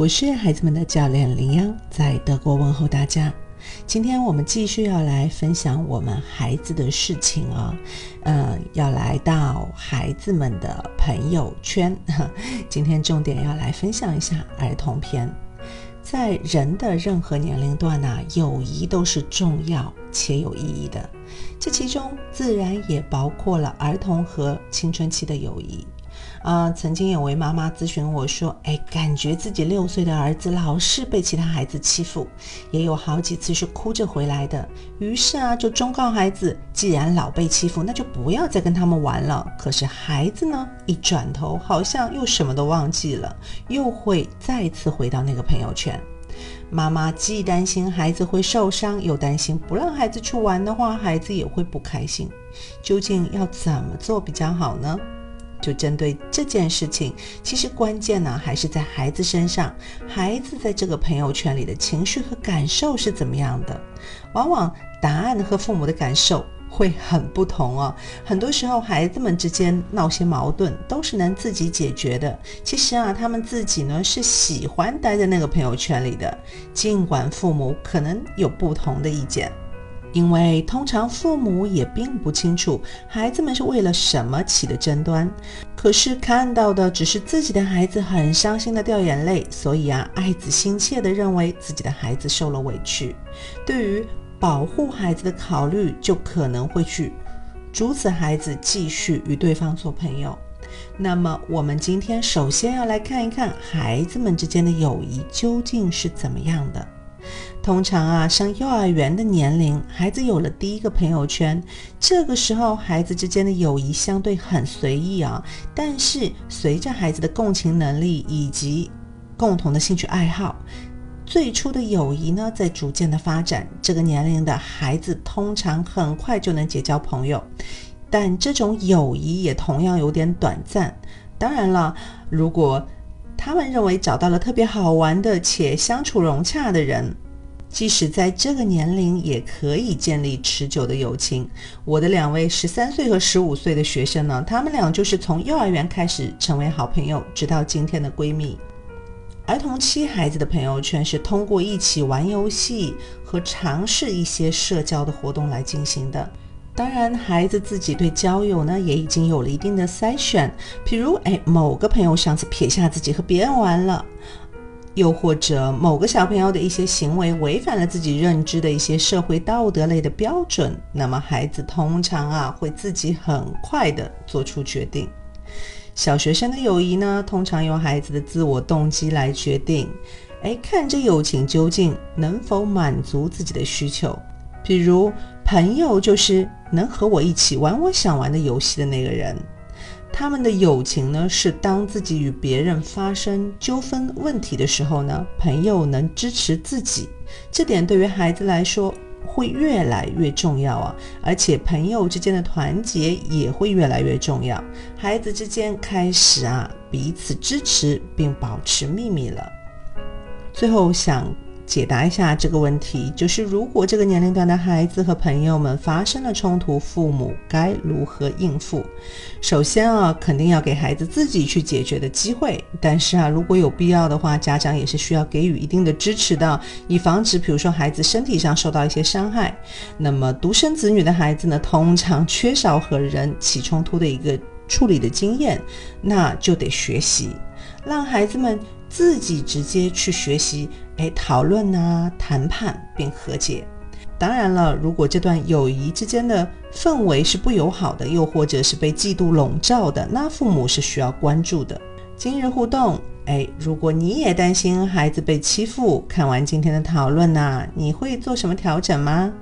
我是孩子们的教练林央，在德国问候大家。今天我们继续要来分享我们孩子的事情啊，嗯，要来到孩子们的朋友圈。今天重点要来分享一下儿童篇。在人的任何年龄段呢，友谊都是重要且有意义的，这其中自然也包括了儿童和青春期的友谊。啊，曾经有位妈妈咨询我说：“哎，感觉自己六岁的儿子老是被其他孩子欺负，也有好几次是哭着回来的。于是啊，就忠告孩子，既然老被欺负，那就不要再跟他们玩了。可是孩子呢，一转头好像又什么都忘记了，又会再次回到那个朋友圈。妈妈既担心孩子会受伤，又担心不让孩子去玩的话，孩子也会不开心。究竟要怎么做比较好呢？”就针对这件事情，其实关键呢还是在孩子身上。孩子在这个朋友圈里的情绪和感受是怎么样的？往往答案和父母的感受会很不同哦。很多时候，孩子们之间闹些矛盾都是能自己解决的。其实啊，他们自己呢是喜欢待在那个朋友圈里的，尽管父母可能有不同的意见。因为通常父母也并不清楚孩子们是为了什么起的争端，可是看到的只是自己的孩子很伤心的掉眼泪，所以啊，爱子心切的认为自己的孩子受了委屈，对于保护孩子的考虑就可能会去阻止孩子继续与对方做朋友。那么我们今天首先要来看一看孩子们之间的友谊究竟是怎么样的。通常啊，上幼儿园的年龄，孩子有了第一个朋友圈，这个时候孩子之间的友谊相对很随意啊。但是随着孩子的共情能力以及共同的兴趣爱好，最初的友谊呢，在逐渐的发展。这个年龄的孩子通常很快就能结交朋友，但这种友谊也同样有点短暂。当然了，如果他们认为找到了特别好玩的且相处融洽的人。即使在这个年龄，也可以建立持久的友情。我的两位十三岁和十五岁的学生呢，他们俩就是从幼儿园开始成为好朋友，直到今天的闺蜜。儿童期孩子的朋友圈是通过一起玩游戏和尝试一些社交的活动来进行的。当然，孩子自己对交友呢，也已经有了一定的筛选。譬如，哎，某个朋友上次撇下自己和别人玩了。又或者某个小朋友的一些行为违反了自己认知的一些社会道德类的标准，那么孩子通常啊会自己很快的做出决定。小学生的友谊呢，通常由孩子的自我动机来决定。哎，看这友情究竟能否满足自己的需求。比如，朋友就是能和我一起玩我想玩的游戏的那个人。他们的友情呢，是当自己与别人发生纠纷问题的时候呢，朋友能支持自己，这点对于孩子来说会越来越重要啊！而且朋友之间的团结也会越来越重要，孩子之间开始啊彼此支持并保持秘密了。最后想。解答一下这个问题，就是如果这个年龄段的孩子和朋友们发生了冲突，父母该如何应付？首先啊，肯定要给孩子自己去解决的机会。但是啊，如果有必要的话，家长也是需要给予一定的支持的，以防止比如说孩子身体上受到一些伤害。那么独生子女的孩子呢，通常缺少和人起冲突的一个处理的经验，那就得学习，让孩子们。自己直接去学习，哎，讨论啊，谈判并和解。当然了，如果这段友谊之间的氛围是不友好的，又或者是被嫉妒笼罩的，那父母是需要关注的。今日互动，哎，如果你也担心孩子被欺负，看完今天的讨论呢，你会做什么调整吗？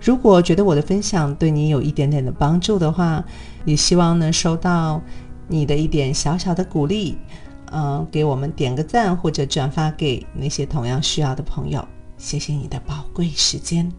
如果觉得我的分享对你有一点点的帮助的话，也希望能收到你的一点小小的鼓励。嗯，给我们点个赞或者转发给那些同样需要的朋友，谢谢你的宝贵时间。